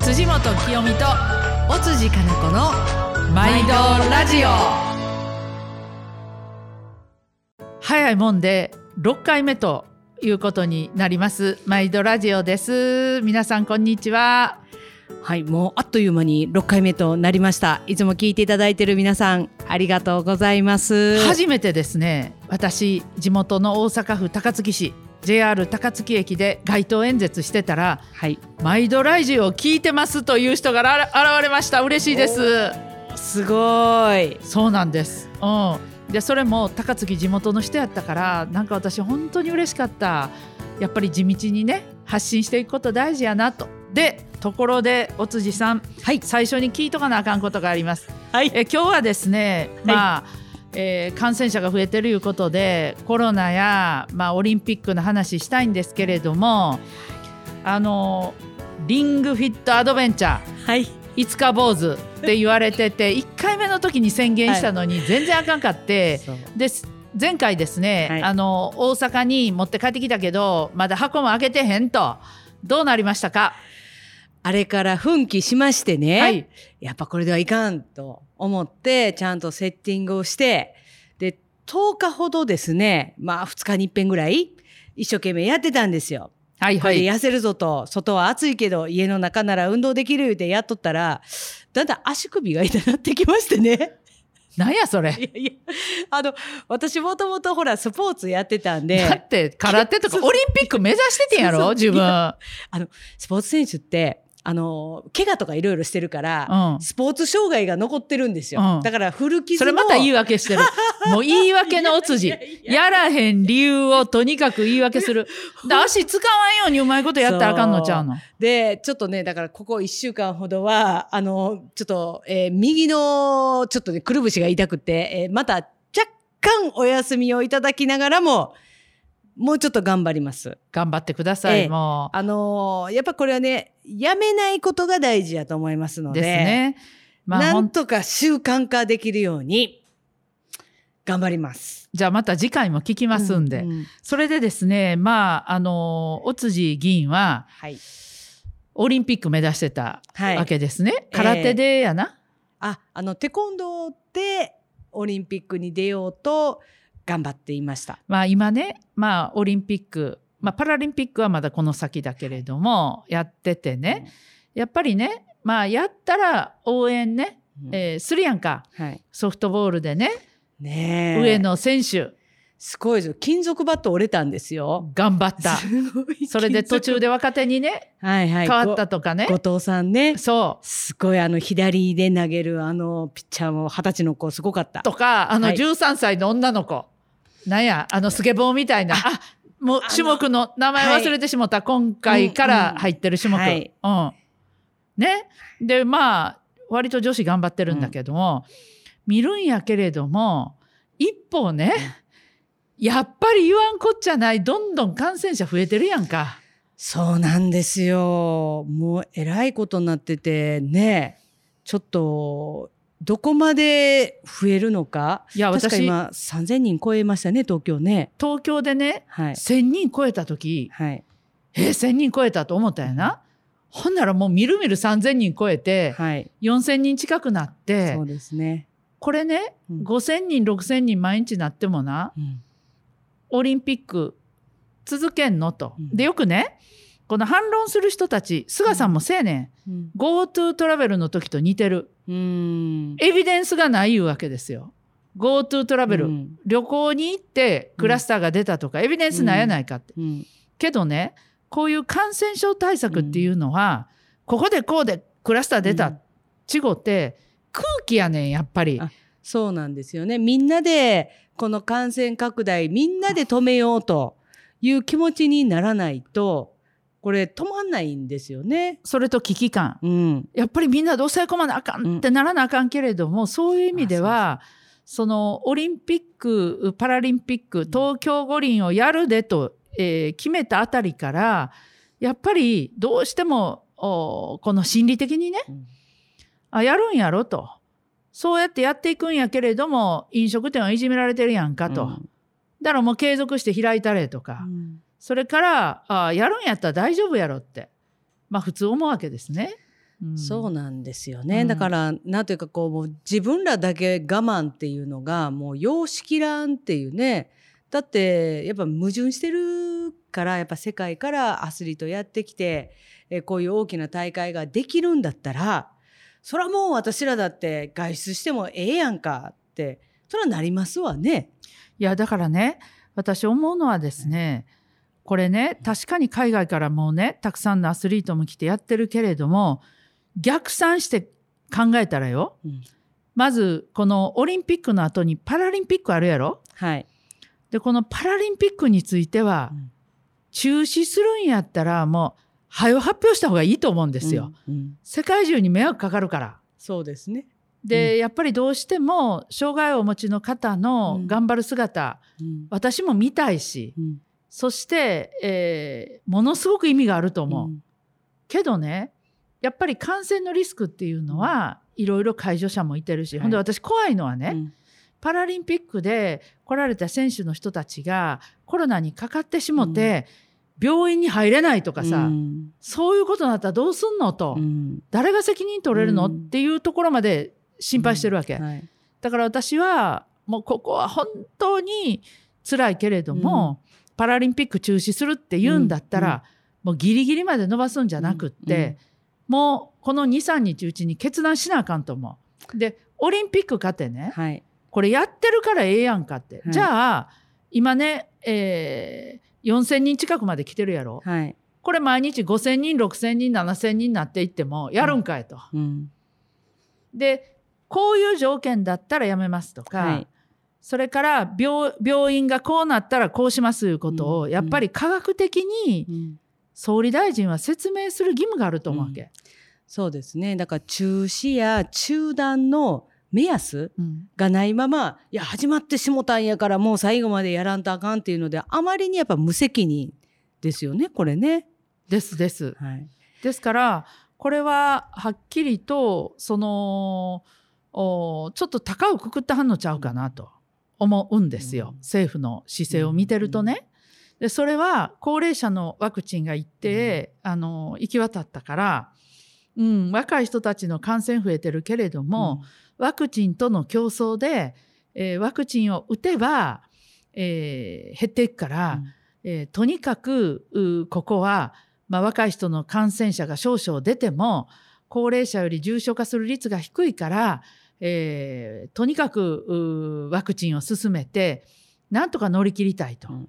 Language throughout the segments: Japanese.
辻本清美と尾辻金子の毎度ラジオ。早いもんで6回目ということになります。毎度ラジオです。皆さんこんにちは。はい、もうあっという間に6回目となりました。いつも聞いていただいている皆さん、ありがとうございます。初めてですね。私地元の大阪府高槻市 JR 高槻駅で街頭演説してたらはい、毎度ラジオを聞いてますという人が現れました嬉しいですすごい。そうなんです。うん。でそれも高槻地元の人やったからなんか私本当に嬉しかった。やっぱり地道にね発信していくこと大事やなと。でところでお辻さん、はい最初に聞いとかなあかんことがあります。はい、え今日はですね、まあ、えー感染者が増えてるいうことでコロナや、まあ、オリンピックの話したいんですけれどもあのリングフィットアドベンチャーはい、五日坊主って言われてて 1回目の時に宣言したのに全然あかんかって、そう。です前回ですね、はい。あの大阪に持って帰ってきたけどまだ箱も開けてへんとどうなりましたか、あれから奮起しましてね、はい。やっぱこれではいかんと思って、ちゃんとセッティングをして、で、10日ほどですね、まあ2日に一遍ぐらい、一生懸命やってたんですよ。はいはい。痩せるぞと、外は暑いけど家の中なら運動できる言うてやっとったら、だんだん足首が痛なってきましてね。なんやそれ。いやいや、あの、私もともとほらスポーツやってたんだでっ、て空手とかオリンピック目指しててんやろ？自分、あの、スポーツ選手って、あの、怪我とかいろいろしてるから、うん、スポーツ障害が残ってるんですよ。うん。だから古傷もそれまた言い訳してる。もう言い訳のお辻いやいやいや。やらへん理由をとにかく言い訳する。で 足使わんようにうまいことやったらあかんのちゃうの？で、ちょっとね、だからここ1週間ほどは、あの、ちょっと、えー右の、ちょっとね、くるぶしが痛くて、えーまた若干お休みをいただきながらも、もうちょっと頑張ります。頑張ってください、ええもうあのーやっぱこれはね、やめないことが大事やと思いますので、ですね。まあ、なんとか習慣化できるように、頑張ります。じゃあまた次回も聞きますんで、ううそれでですねまああの尾辻議員ははい。オリンピック目指してたはいわけですね、ええ空手でやな、あ、あの、テコンドーでオリンピックに出ようと頑張っていました。まあ今ねまあオリンピック、まあ、パラリンピックはまだこの先だけれどもやっててね、やっぱりねまあやったら応援ね、うんえーするやんかはい。ソフトボールでね、ねえ。上野選手すごいですよ。金属バット折れたんですよ。頑張ったそれで途中で。で若手にねはいはい。変わったとかね、ご後藤さんね。そうすごいあの左で投げるあのピッチャーも二十歳の子すごかった。とかあのはい13歳の女の子、なんやあのスケボーみたいな。あもう種目の名前忘れてしもた、今回から入ってる種目、うんはい。うん。ね。でまあ割と女子頑張ってるんだけども、見るんやけれども一方ね、やっぱり言わんこっちゃないどんどん感染者増えてるやんか。そうなんですよ。もうえらいことになっててね、ちょっとどこまで増えるのか。いや私確か今3000人超えましたね、東京ね。東京でねはい。1,000人超えた時はい。えー、1,000人超えたと思ったんやな。ほんならもうみるみる3,000人超えてはい。4,000人近くなってそうですね。これねうん5,000人6,000人毎日なってもなうんオリンピック続けんの？と。うんでよくねこの反論する人たち菅さんもせやねん。GoTo トラベルの時と似てるうん。エビデンスがないいうわけですよ。GoTo トラベル、うん旅行に行ってクラスターが出たとか、エビデンスないやないかって。うん。けどねこういう感染症対策っていうのは、ここでこうでクラスター出た、うんちごって空気やねんやっぱり。あそうなんですよね。みんなでこの感染拡大みんなで止めようという気持ちにならないとこれ止まんないんですよね。それと危機感。うん。やっぱりみんなで抑え込まなあかんってならなあかんけれども、そういう意味ではそのオリンピックパラリンピック東京五輪をやるでと、えー決めたあたりからやっぱりどうしてもおこの心理的にねうん。あやるんやろと。そうやってやっていくんやけれども飲食店はいじめられてるやんかと、だからもう継続して開いたれとか、それからあやるんやったら大丈夫やろって。まあ普通思うわけですね。うん、そうなんですよね、うん、だからなんていうかこうもう自分らだけ我慢っていうのがもう様式らんっていうね。だってやっぱ矛盾してるからやっぱ世界からアスリートやってきてえこういう大きな大会ができるんだったらそれはもう私らだって外出してもええやんかってそれはなりますわね。いやだからね私思うのはですね、これね確かに海外からもうねたくさんのアスリートも来てやってるけれども逆算して考えたらよ、うん、まずこのオリンピックの後にパラリンピックあるやろ？はい、でこのパラリンピックについては、中止するんやったらもう早発表した方がいいと思うんですよ、うんうん、世界中に迷惑かかるから。そうですね。で、うん、やっぱりどうしても障害をお持ちの方の頑張る姿、うん、私も見たいし、うん、そして、えー、ものすごく意味があると思う、けどねやっぱり感染のリスクっていうのは、いろいろ介助者もいてるし、はい、ほんで私怖いのはね、パラリンピックで来られた選手の人たちがコロナにかかってしもて、病院に入れないとかさ、うん、そういうことになったらどうすんのと、うん、誰が責任取れるの、うん、っていうところまで心配してるわけ、はい、だから私はもうここは本当に辛いけれども、パラリンピック中止するって言うんだったら、もうギリギリまで伸ばすんじゃなくって、もうこの23日うちに決断しなあかんと思う。でオリンピック勝てね、はい、これやってるからええやんかって、はい、じゃあ今ね、えー、4,000人近くまで来てるやろ、はい、これ毎日5,000人6,000人7,000人になっていってもやるんかいと。うん、でこういう条件だったらやめますとか、はい、それから病病院がこうなったらこうしますということを、やっぱり科学的に総理大臣は説明する義務があると思うわけ。うん、そうですね。だから中止や中断の目安がないまま、うん、いや始まってしもたんやからもう最後までやらんとあかんっていうのであまりにやっぱ無責任ですよねこれね。ですです。はい、ですからこれははっきりとそのおちょっと高をくくってはんのちゃうかなと思うんですよ、うん、政府の姿勢を見てるとね。でそれは高齢者のワクチンが行って、あの行き渡ったから、うん、若い人たちの感染増えてるけれども、ワクチンとの競争で、えー、ワクチンを打てば、えー、減っていくから、うん、えー、とにかくここは、まあ、若い人の感染者が少々出ても高齢者より重症化する率が低いから、えー、とにかくワクチンを進めてなんとか乗り切りたいと。うん、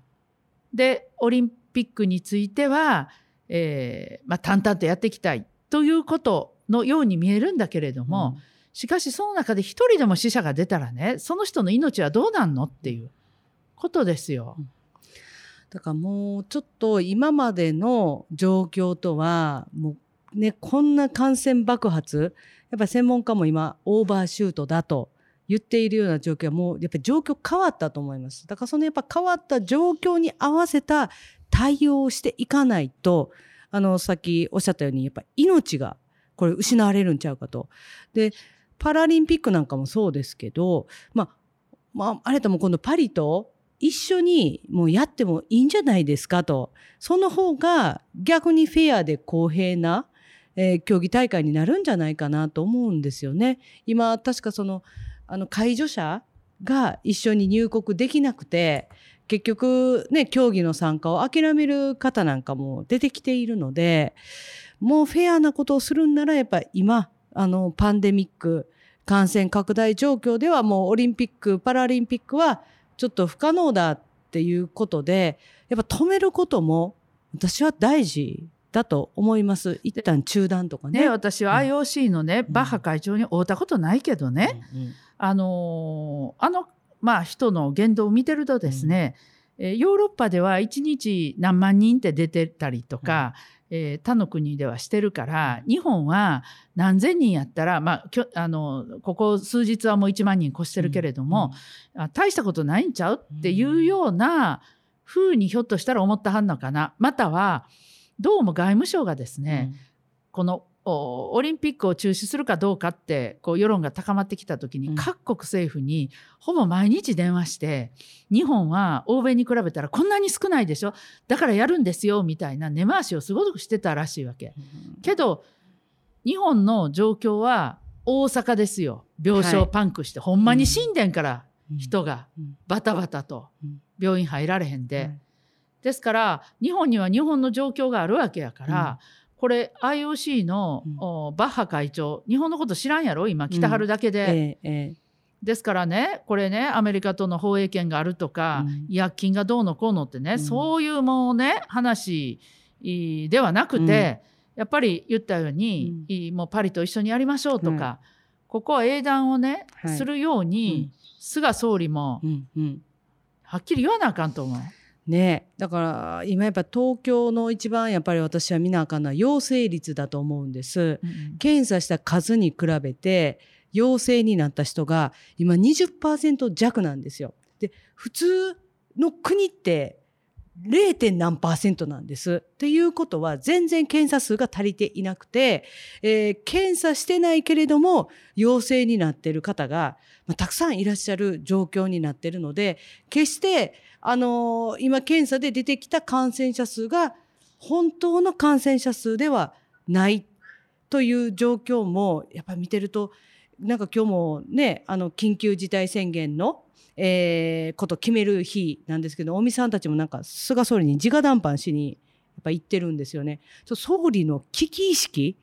でオリンピックについては、えーまあ、淡々とやっていきたいということのように見えるんだけれども、うんしかしその中で一人でも死者が出たらねその人の命はどうなんのっていうことですよ。だからもうちょっと今までの状況とはもうねこんな感染爆発やっぱ専門家も今オーバーシュートだと言っているような状況はもうやっぱり状況変わったと思います。だからそのやっぱ変わった状況に合わせた対応をしていかないとあのさっきおっしゃったようにやっぱ命がこれ失われるんちゃうかと。でパラリンピックなんかもそうですけど、まあ、まあ、あれとも今度パリと一緒にもうやってもいいんじゃないですかと。その方が逆にフェアで公平な、えー、競技大会になるんじゃないかなと思うんですよね。今、確かその、あの、介助者が一緒に入国できなくて、結局ね、競技の参加を諦める方なんかも出てきているので、もうフェアなことをするんならやっぱ今、あの、パンデミック、感染拡大状況ではもうオリンピック、パラリンピックはちょっと不可能だっていうことで、やっぱ止めることも私は大事だと思います。一旦中断とかね。ね私は IOC のね、うん、バッハ会長に会うたことないけどね、うんうん、あのあの、まあ、人の言動を見てるとですね、うん、えヨーロッパでは1日何万人って出てたりとか、えー、他の国ではしてるから日本は何千人やったら、まあ、きょあのここ数日はもう1万人越してるけれども、うんうん、大したことないんちゃうっていうようなふうにひょっとしたら思ったはんのかな。またはどうも外務省がですね、うん、このオリンピックを中止するかどうかってこう世論が高まってきた時に、うん。各国政府にほぼ毎日電話して日本は欧米に比べたらこんなに少ないでしょだからやるんですよみたいな根回しをすごくしてたらしいわけ。けど日本の状況は大阪ですよ。病床パンクして、ほんまに死んでんから、人がうん。バタバタとうん。病院入られへんで。はいですから日本には日本の状況があるわけやから、これ IOC の、うん。おバッハ会長日本のこと知らんやろ？今来たはるだけで、ええええ。ですからねこれねアメリカとの放映権があるとか、うん。医薬品がどうのこうのってね、うん。そういうもうね話いではなくて、やっぱり言ったように、いもうパリと一緒にやりましょうとか、ここは英断をね、はい。するように、菅総理もうん。うん。はっきり言わなあかんと思う。ねだから今やっぱ東京の一番やっぱり私は見なあかんのは陽性率だと思うんです。うん検査した数に比べて陽性になった人が今20%弱なんですよ。で普通の国って 0. 何パーセントなんです。っていうことは全然検査数が足りていなくて、えー検査してないけれども陽性になっている方が、まあ、たくさんいらっしゃる状況になっているので決して、あのー今検査で出てきた感染者数が本当の感染者数ではないという状況もやっぱり見てるとなんか今日もねあの緊急事態宣言の、えーこと決める日なんですけど尾身さんたちもなんか菅総理に直談判しにやっぱ行ってるんですよね。総理の危機意識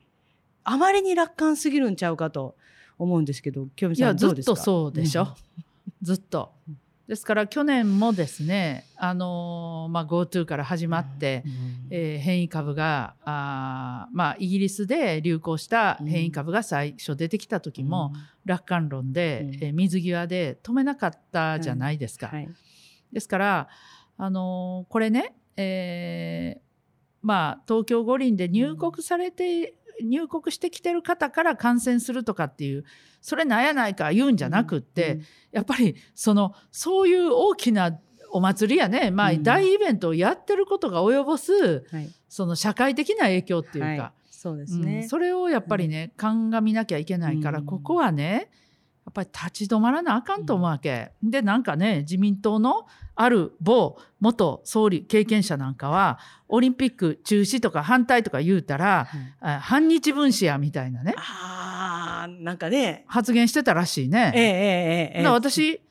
あまりに楽観すぎるんちゃうかと思うんですけど清美さんどうですか？とそうでしょ、ずっと。ですから去年もですね、あのーまあ、GoTo から始まって、うん。えー変異株があー、まあ、イギリスで流行した変異株が最初出てきた時も、楽観論で、うん。えー水際で止めなかったじゃないですか。はい。ですから、あのーこれね、えーまあ、東京五輪で入国されて、入国してきてる方から感染するとかっていうそれなんやないか言うんじゃなくって、やっぱりそのそういう大きなお祭りやね、まあ、うん。大イベントをやってることが及ぼすその社会的な影響っていうか、はい。そうですうねん。それをやっぱりね、鑑みなきゃいけないから、うん。ここはねやっぱり立ち止まらなあかんと思うわけ。でなんかね自民党のある某元総理経験者なんかはオリンピック中止とか反対とか言うたら、はい。あ反日分子やみたいなねあーなんかね。発言してたらしいね。ええええええ私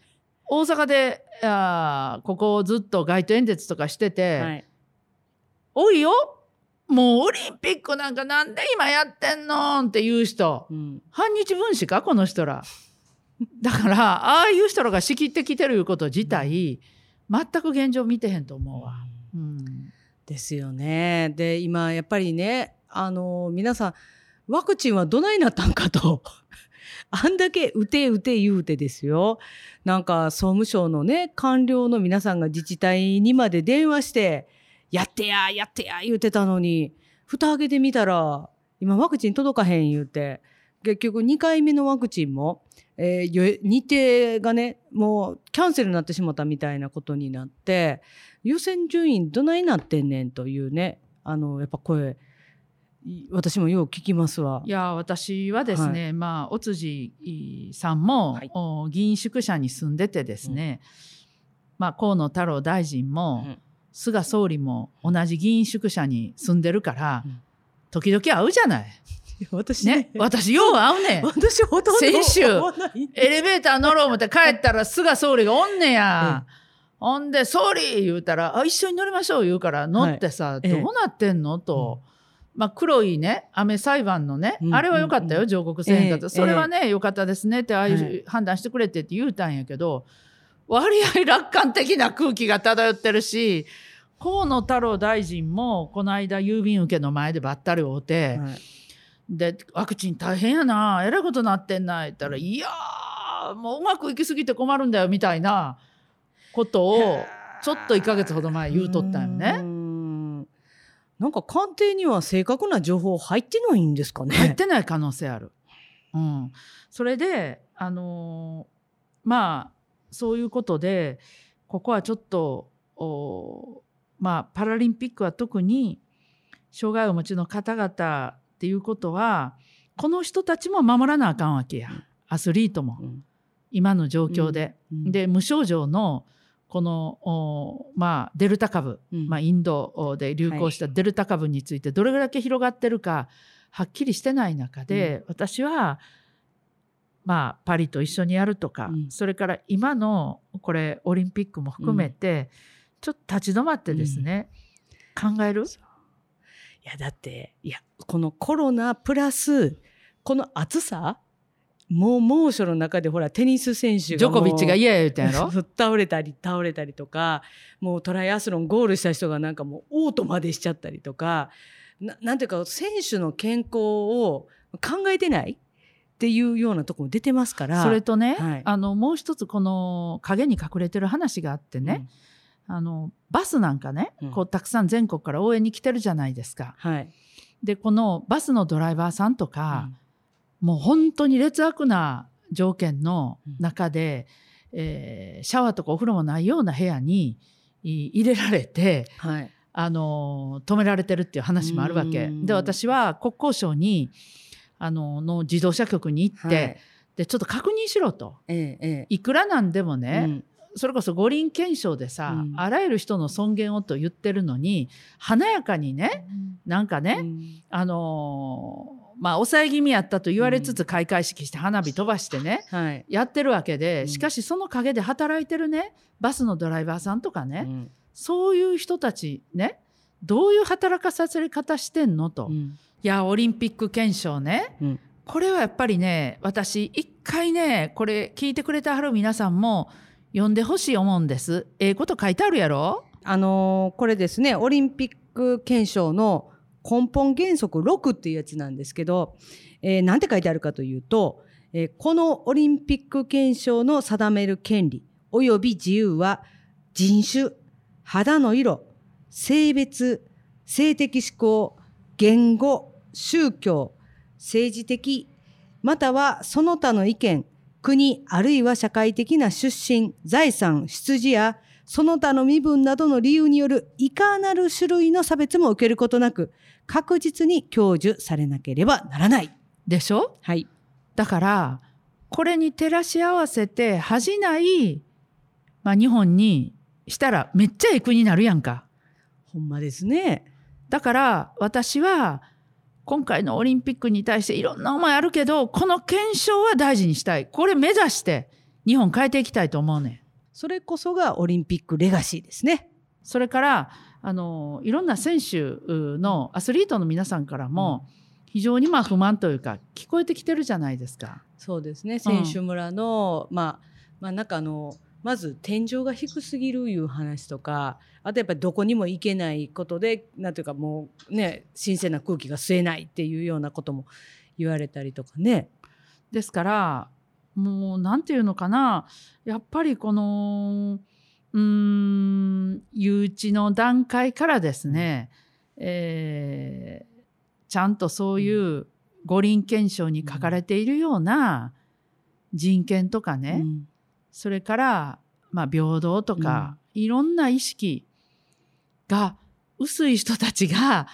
大阪であーここずっと街頭演説とかしてて、はい。おいよ。もうオリンピックなんかなんで今やってんのって言う人。うん。反日分子か？この人ら。だからああいう人らが仕切ってきてるいうこと自体全く現状見てへんと思うわ。うん。ですよね。で今やっぱりねあの皆さんワクチンはどないなったんかと。あんだけ打て打て言うてですよ。なんか総務省のね官僚の皆さんが自治体にまで電話してやってややってや言うてたのに蓋開けてみたら今ワクチン届かへん言うて結局2回目のワクチンも、えー日程がねもうキャンセルになってしまったみたいなことになって優先順位どないなってんねんというねあのやっぱ声私もよう聞きますわ。い。や私はですね、まあ尾辻さんも、はい。お議員宿舎に住んでてですね、まあ河野太郎大臣も、うん。菅総理も同じ議員宿舎に住んでるから、うん。時々会うじゃない。私ね、私よう会うねん。私ほとんど先週エレベーター乗ろう思って帰ったら菅総理がおんねや。ほんで、総理言うたら、あ、一緒に乗りましょう言うから乗ってさ、ええ。どうなってんの？と。まあ、黒いね、雨裁判のね、うんあれは良かったよ、うん上告せえへんかった。ええそれはね、良かったですねって、ああいはい。う判断してくれてって言うたんやけど、割合楽観的な空気が漂ってるし、河野太郎大臣も、この間郵便受けの前でばったり会うて、はい。でワクチン大変やなえらいことなってんな言ったらいやーもううまくいきすぎて困るんだよみたいなことをちょっと1ヶ月ほど前言うとったんよね。んなんか官邸には正確な情報入ってないんですかね？入ってない可能性ある。うん、それであのーまあそういうことでここはちょっとおまあパラリンピックは特に障害をお持ちの方々っていうことはこの人たちも守らなあかんわけや、うん。アスリートも、うん。今の状況で。うん。で無症状のこのおまあ、デルタ株、うん。まあ、インドで流行したデルタ株についてどれだけ広がってるかはっきりしてない中で、私は、まあ、パリと一緒にやるとか、うん。それから今のこれオリンピックも含めて、ちょっと立ち止まってですね、考える？いやだっていやこのコロナプラスこの暑さもう猛暑の中でほらテニス選手がジョコビッチがい嫌や言うたんやろ？倒れたり倒れたりとかもうトライアスロンゴールした人がなんかもう嘔吐までしちゃったりとかななんていうか選手の健康を考えてないっていうようなところも出てますからそれとね、はい。あのもう一つこの影に隠れてる話があってね、あのバスなんかね、うん。こうたくさん全国から応援に来てるじゃないですか。うんはい。でこのバスのドライバーさんとか、もう本当に劣悪な条件の中で、えーシャワーとかお風呂もないような部屋にい入れられて、はい。あの止められてるっていう話もあるわけ。うん。で私は国交省にあのの自動車局に行って、はい。でちょっと確認しろと。ええええ。いくらなんでもね、うん。それこそ五輪憲章でさ、うん。あらゆる人の尊厳をと言ってるのに華やかにねなんかね、うん。あのーまあ抑え気味やったと言われつつ開会式して花火飛ばしてねはい。やってるわけで、うん。しかしその陰で働いてるねバスのドライバーさんとかね、うん。そういう人たちねどういう働かさせ方してんのと、いうん。やオリンピック憲章ねうん。これはやっぱりね私一回ねこれ聞いてくれてはる皆さんも読んでほしい思うんです。ええこと書いてあるやろ？あのーこれですねオリンピック憲章の根本原則6っていうやつなんですけど、えーなんて書いてあるかというと、えーこのオリンピック憲章の定める権利及び自由は人種肌の色性別性的指向言語宗教政治的またはその他の意見国あるいは社会的な出身財産出自やその他の身分などの理由によるいかなる種類の差別も受けることなく確実に享受されなければならない。でしょ？はい。だからこれに照らし合わせて恥じない、まあ、日本にしたらめっちゃええ国になるやんか。ほんまですね。だから私は今回のオリンピックに対していろんな思いあるけどこの検証は大事にしたいこれ目指して日本変えていきたいと思うねん。それこそがオリンピックレガシーですね。それからあのいろんな選手のアスリートの皆さんからも非常にまあ不満というか聞こえてきてるじゃないですか。そうですね。選手村の、まあ、まあなんかあの、まず天井が低すぎるいう話とか、あとやっぱりどこにも行けないことで、なんていうかもうね、新鮮な空気が吸えないっていうようなことも言われたりとかね。ですからもうなんていうのかな。やっぱりこのうーん誘致の段階からですね、えーちゃんとそういう五輪憲章に書かれているような人権とかね、うん。それから、まあ、平等とか、いろんな意識が薄い人たちが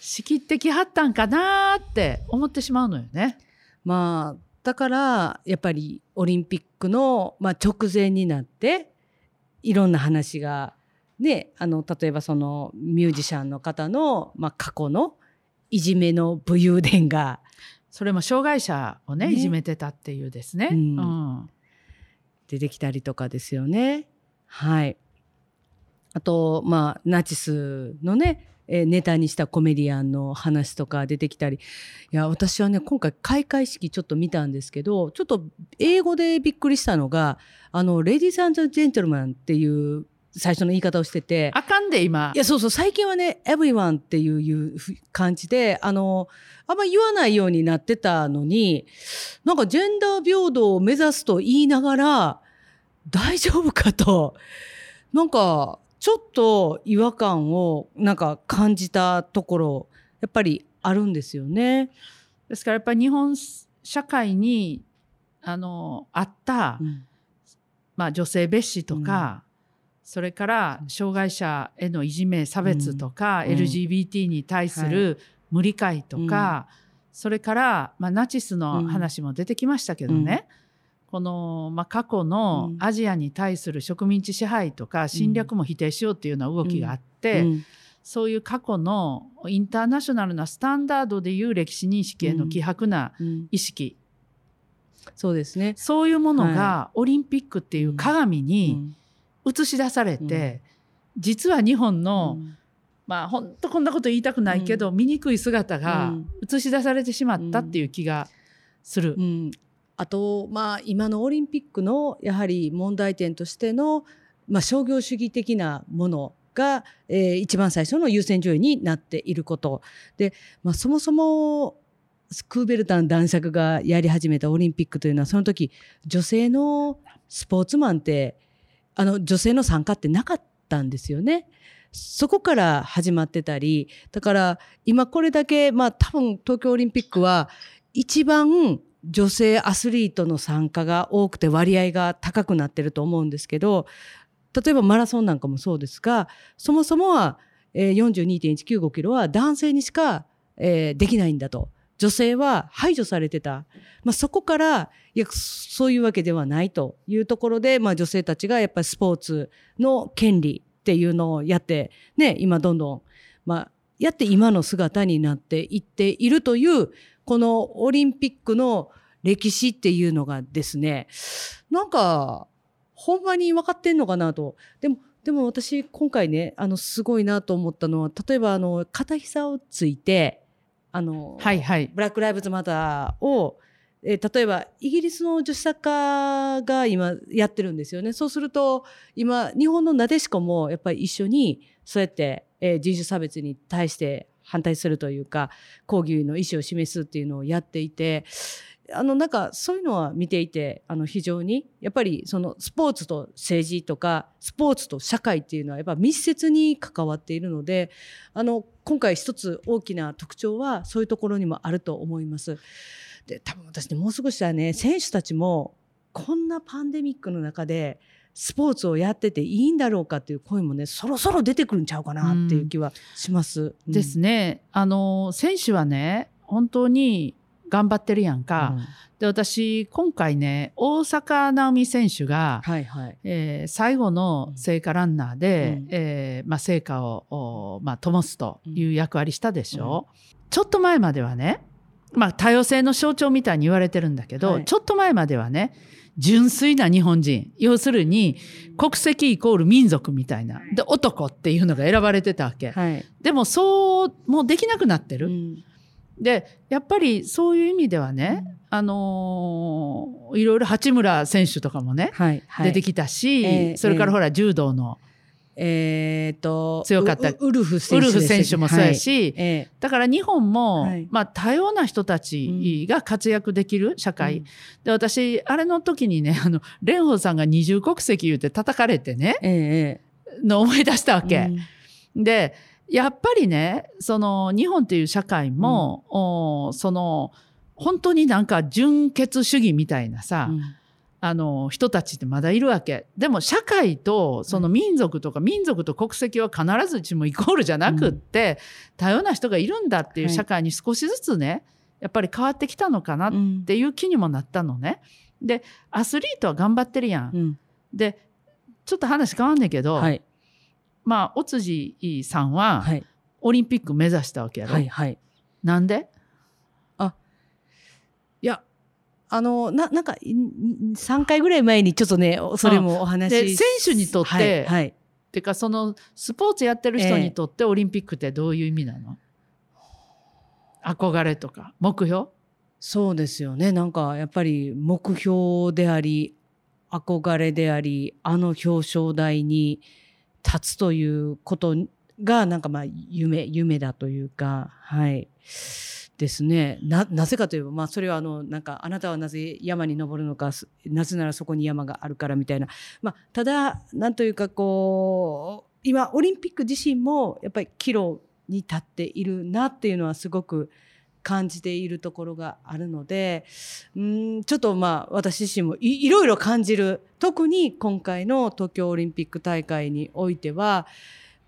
仕切ってきはったんかなって思ってしまうのよね。まあ、だから、やっぱりオリンピックの、まあ、直前になって、いろんな話が、ね、あの、例えばそのミュージシャンの方の、まあ、過去のいじめの武勇伝が、それも障害者をねねいじめてたっていうですね。うんうん出てきたりとかですよね。はい。あと、まあ、ナチスのね、えーネタにしたコメディアンの話とか出てきたり。いや、私はね、今回開会式ちょっと見たんですけど、ちょっと英語でびっくりしたのが、あの、レディースジェントルマンっていう最初の言い方をしてて、あかんで今。いや、そうそう、最近はね、everyone っていう感じで、あの、あんま言わないようになってたのに、なんかジェンダー平等を目指すと言いながら、大丈夫かと、なんか、ちょっと違和感をなんか感じたところ、やっぱりあるんですよね。ですからやっぱり日本社会にあのあった、うん。まあ、女性蔑視とか、それから障害者へのいじめ差別とか、うん。LGBT に対する無理解とか、それから、まあ、ナチスの話も出てきましたけどね、この、まあ、過去のアジアに対する植民地支配とか侵略も否定しようっていうような動きがあって、うん。そういう過去のインターナショナルなスタンダードでいう歴史認識への希薄なうん。意識、そうですね。そういうものがオリンピックっていう鏡うにん。映し出されて、実は日本の、まあ本当こんなこと言いたくないけど、醜い姿がうん。映し出されてしまったっていう気がする。あと、まあ、今のオリンピックのやはり問題点としての、まあ、商業主義的なものが、えー一番最初の優先順位になっていることで、まあ、そもそもスクーベルタン男爵がやり始めたオリンピックというのはその時女性のスポーツマンってあの女性の参加ってなかったんですよね。そこから始まってたりだから今これだけまあ多分東京オリンピックは一番女性アスリートの参加が多くて割合が高くなってると思うんですけど例えばマラソンなんかもそうですがそもそもは、42.195キロは男性にしか、できないんだと。女性は排除されてた、まあ、そこからいやそういうわけではないというところで、まあ、女性たちがやっぱりスポーツの権利っていうのをやって、ね、今どんどん、まあ、やって今の姿になっていっているというこのオリンピックの歴史っていうのがですねなんかほんまに分かってんのかなと。でもでも私今回ねあのすごいなと思ったのは例えばあの片膝をついてあの、はいはい。ブラック・ライブズ・マターを、えー例えばイギリスの女子サッカーが今やってるんですよね。そうすると今日本のなでしこもやっぱり一緒にそうやって、えー人種差別に対して反対するというか抗議の意思を示すっていうのをやっていてあのなんかそういうのは見ていてあの非常にやっぱりそのスポーツと政治とかスポーツと社会っていうのはやっぱ密接に関わっているのであの今回一つ大きな特徴はそういうところにもあると思います。で多分私ねもう少ししたらね選手たちもこんなパンデミックの中でスポーツをやってていいんだろうかっていう声もねそろそろ出てくるんちゃうかなっていう気はします。うんですね。あの選手はね本当に頑張ってるやんか。うんで私今回ね大坂なおみ選手が、はいはい。えー最後の聖火ランナーで、うんえーまあ、聖火を、おまあ、灯すという役割したでしょ、ちょっと前まではね、まあ、多様性の象徴みたいに言われてるんだけど、はい。ちょっと前まではね純粋な日本人要するに国籍イコール民族みたいなで男っていうのが選ばれてたわけ、はい。でもそうもうできなくなってる、うん。でやっぱりそういう意味ではね、あのーいろいろ八村選手とかもね、はい。はい。出てきたし、ええそれからほら柔道のえっ、と強かった。ウウルフウ選手もそうやはい。し、ええ。だから日本も、はい。まあ、多様な人たちが活躍できる社会、うん。で私あれの時にねあの蓮舫さんが二重国籍言って叩かれてねえええの思い出したわえけ。でやっぱりねその日本という社会も、おその本当になんか純血主義みたいなさ、うんあの人たちってまだいるわけ。でも社会とその民族とか、民族と国籍は必ずしもイコールじゃなくって、多様な人がいるんだっていうはい。社会に少しずつねやっぱり変わってきたのかなっうん。ていう気にもなったのね。でアスリートは頑張ってるやん。うん。でちょっと話変わんねんけど、はい。まあ尾辻さんははい。オリンピック目指したわけやろ。はいはい。なんで？いやあのななんかい3回ぐらい前にちょっとねそれもお話しで選手にとってはいはい。てかそのスポーツやってる人にとってオリンピックってどういう意味なの、憧れとか目標？そうですよね。なんかやっぱり目標であり憧れでありあの表彰台に立つということがなんかまあ夢夢だというかはいですね。なぜかといえばまあそれはあのなんかあなたはなぜ山に登るのかなぜならそこに山があるからみたいな、まあ、ただなんというかこう今オリンピック自身もやっぱり岐路に立っているなっていうのはすごく感じているところがあるのでうんちょっとまあ私自身もいいろいろ感じる特に今回の東京オリンピック大会においては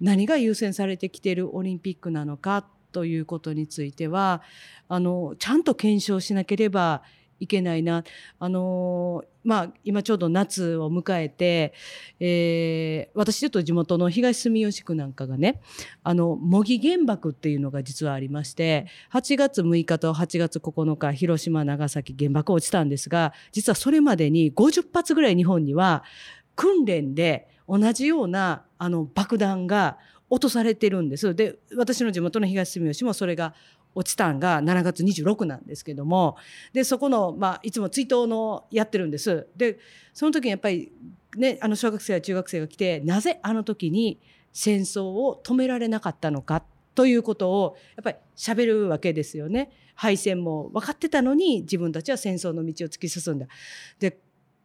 何が優先されてきているオリンピックなのかということについてはあのちゃんと検証しなければいけないな。あのまあ、今ちょうど夏を迎えて、えー、私ちょっと地元の東住吉区なんかがねあの模擬原爆っていうのが実はありまして8月6日と8月9日広島長崎原爆落ちたんですが実はそれまでに50発ぐらい日本には訓練で同じようなあの爆弾が落とされてるんです。で私の地元の東住吉もそれが落ちたんが7月26なんですけどもでそこの、まあ、いつも追悼のやってるんです。でその時にやっぱり、ね、あの小学生や中学生が来てなぜあの時に戦争を止められなかったのかということをやっぱり喋るわけですよね。敗戦も分かってたのに自分たちは戦争の道を突き進んだ。で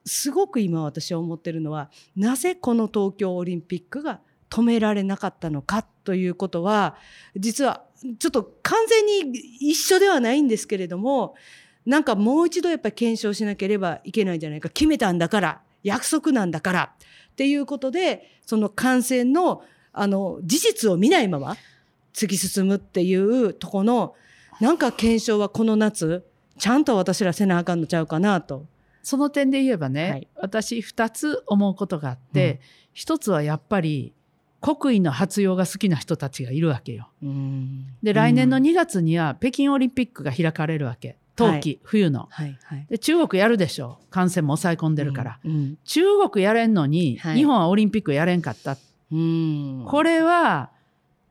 すごく今私は思ってるのはなぜこの東京オリンピックが止められなかったのかということは実はちょっと完全に一緒ではないんですけれどもなんかもう一度やっぱり検証しなければいけないんじゃないか決めたんだから約束なんだからっていうことでその感染のあの事実を見ないまま突き進むっていうとこのなんか検証はこの夏ちゃんと私らせなあかんのちゃうかなと。その点で言えばね、はい、私2つ思うことがあって、うん、1つはやっぱり国威の発揚が好きな人たちがいるわけよ。で来年の2月には北京オリンピックが開かれるわけ。冬季、はい、冬の、はいはい、で中国やるでしょ。う感染も抑え込んでるから、うんうん、中国やれんのに、日本はオリンピックやれんかった、これは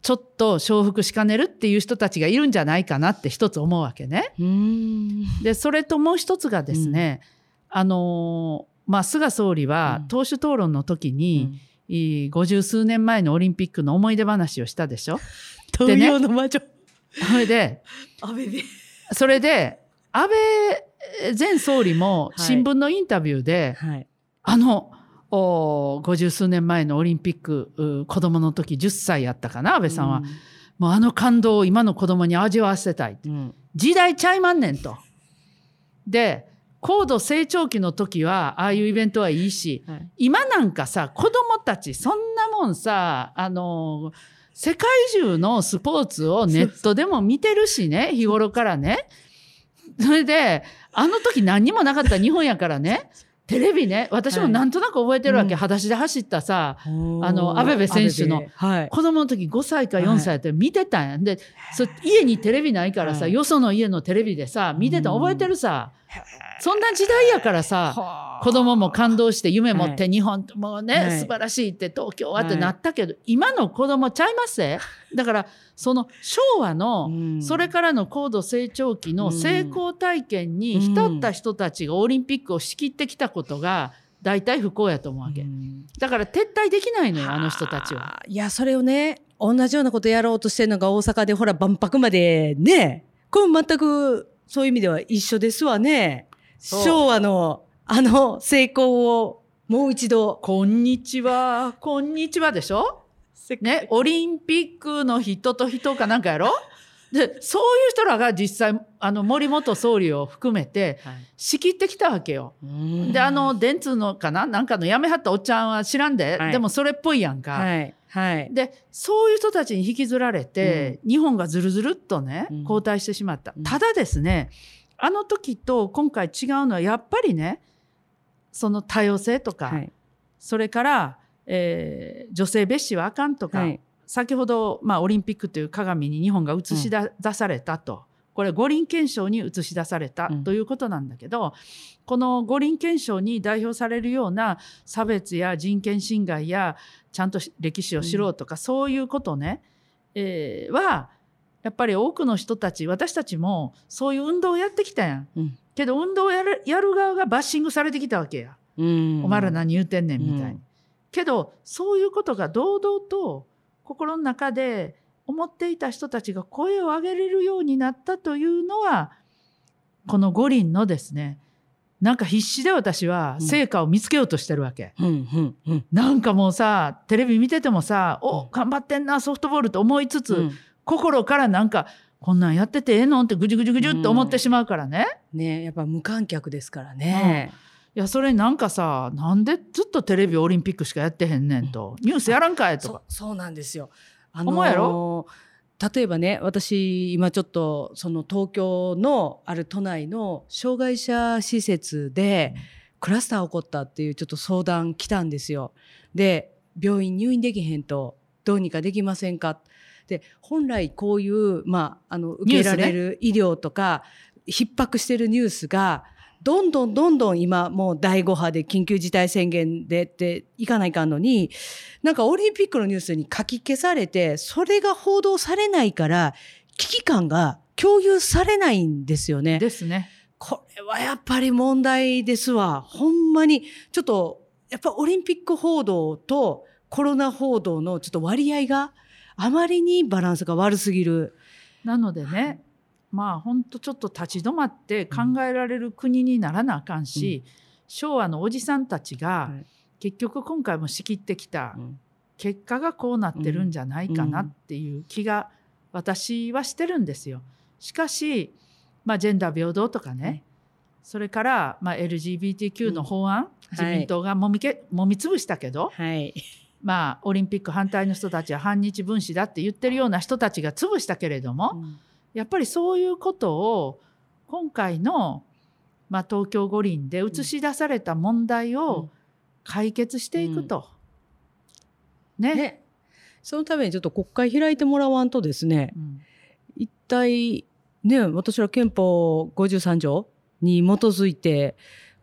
ちょっと承服しかねるっていう人たちがいるんじゃないかなって一つ思うわけね。でそれともう一つがですね、うん、あのまあ、菅総理は党首討論の時に、五十数年前のオリンピックの思い出話をしたでしょ？東洋の魔女。それで、それで、安倍前総理も新聞のインタビューで、はい。はい、あの、五十数年前のオリンピック子供の時10歳やったかな安倍さんは、うん、もうあの感動を今の子供に味わわせたい、うん、時代ちゃいまんねんと。で高度成長期の時はああいうイベントはいいし、はい、今なんかさ子供たちそんなもんさあの世界中のスポーツをネットでも見てるしね日頃からね。それであの時何にもなかった日本やからね テレビね私もなんとなく覚えてるわけ、はい、裸足で走ったさ、う。ん、あの阿部部選手の、はい、子供の時5歳か4歳って見てたんや、でそ家にテレビないからさ、よその家のテレビでさ見てた覚えてるさ。そんな時代やからさ子供も感動して夢持って日本もね、はい、素晴らしいって東京はってなったけど、はい、今の子供ちゃいます？だからその昭和の、それからの高度成長期の成功体験に浸った人たちがオリンピックを仕切ってきたことが大体不幸やと思うわけ、だから撤退できないのよあの人たちは。いやそれをね同じようなことやろうとしてるのが大阪でほら万博までねこれも全くそういう意味では一緒ですわね。昭和のあの成功をもう一度。こんにちは、こんにちはでしょ？ね、オリンピックの人と人かなんかやろ？でそういう人らが実際あの森元総理を含めて仕切ってきたわけよ。はい、であの電通のかな？なんかのやめはったおっちゃんは知らんで、はい、でもそれっぽいやんか。はいはい、でそういう人たちに引きずられて、うん、日本がずるずるっとね後退してしまった。うん、ただですねあの時と今回違うのはやっぱりねその多様性とか、はい、それから、えー、女性蔑視はあかんとか、はい、先ほど、まあ、オリンピックという鏡に日本が映し出,、されたと。これ五輪憲章に映し出されたということなんだけど、うん、この五輪憲章に代表されるような差別や人権侵害やちゃんと歴史を知ろうとか、うん、そういうことね、えー、はやっぱり多くの人たち私たちもそういう運動をやってきたやん、うん、けど運動をやるやる側がバッシングされてきたわけや、うん、お前ら何言うてんねんみたいに、うん、けどそういうことが堂々と心の中で思っていた人たちが声を上げれるようになったというのはこの五輪のですねなんか必死で私は成果を見つけようとしてるわけ、うんうんうん、なんかもうさテレビ見ててもさ「お頑張ってんなソフトボール」と思いつつ、心からなんかこんなんやっててええのってぐじゅぐじゅぐじゅって思ってしまうからね。うん、ねやっぱ無観客ですからね。うん、いやそれなんかさなんでずっとテレビオリンピックしかやってへんねんと、ニュースやらんかいとか。そうなんですよ。あのー、例えばね私今ちょっとその東京のある都内の障害者施設でクラスター起こったっていうちょっと相談来たんですよ。で病院入院できへんとどうにかできませんか？で本来こういう、まあ、あの受けられる医療とか、ね、逼迫してるニュースがどんどんどんどん今もう第5波で緊急事態宣言でっていかないかんのになんかオリンピックのニュースに書き消されてそれが報道されないから危機感が共有されないんですよね。ですね。これはやっぱり問題ですわ。ほんまにちょっとやっぱオリンピック報道とコロナ報道のちょっと割合があまりにバランスが悪すぎる。なのでね、まあ本当ちょっと立ち止まって考えられる国にならなあかんし、うん、昭和のおじさんたちが結局今回も仕切ってきた結果がこうなってるんじゃないかなっていう気が私はしてるんですよ。しかし、まあ、ジェンダー平等とかね、それから、まあ、LGBTQ の法案、うん、自民党がもみけ、もみ潰したけど、はい、まあ、オリンピック反対の人たちは反日分子だって言ってるような人たちが潰したけれども、うんやっぱりそういうことを今回の、まあ、東京五輪で映し出された問題を解決していくと。うん。うん、ね、ね、そのためにちょっと国会開いてもらわんとですね、うん、一体ね私は憲法53条に基づいて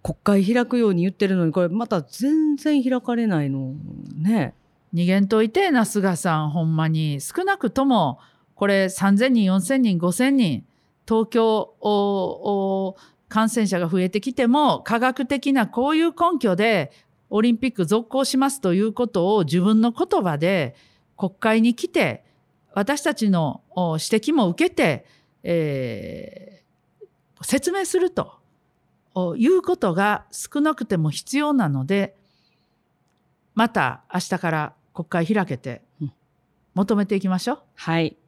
国会開くように言ってるのにこれまた全然開かれないのね。逃げんといてな菅さんほんまに。少なくともこれ3000人、4000人、5000人、東京感染者が増えてきても、科学的なこういう根拠でオリンピック続行しますということを自分の言葉で国会に来て、私たちの指摘も受けて、えー、説明するということが少なくても必要なので、また明日から国会開けて求めていきましょう。はい。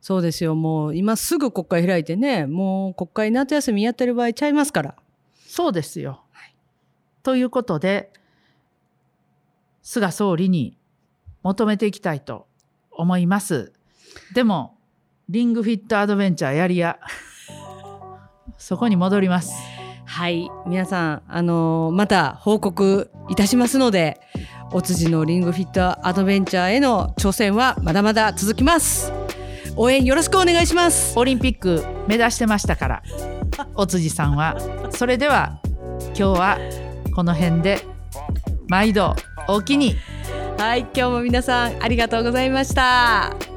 そうですよ。もう今すぐ国会開いてね、もう国会夏休みやってる場合ちゃいますから。そうですよ。はい、ということで、菅総理に求めていきたいと思います。でも、リングフィットアドベンチャーやりや、そこに戻ります。はい。皆さん、あのー、また報告いたしますので、お辻のリングフィットアドベンチャーへの挑戦はまだまだ続きます。応援よろしくお願いします。オリンピック目指してましたからお辻さんは。それでは今日はこの辺で毎度おおきに。はい今日も皆さんありがとうございました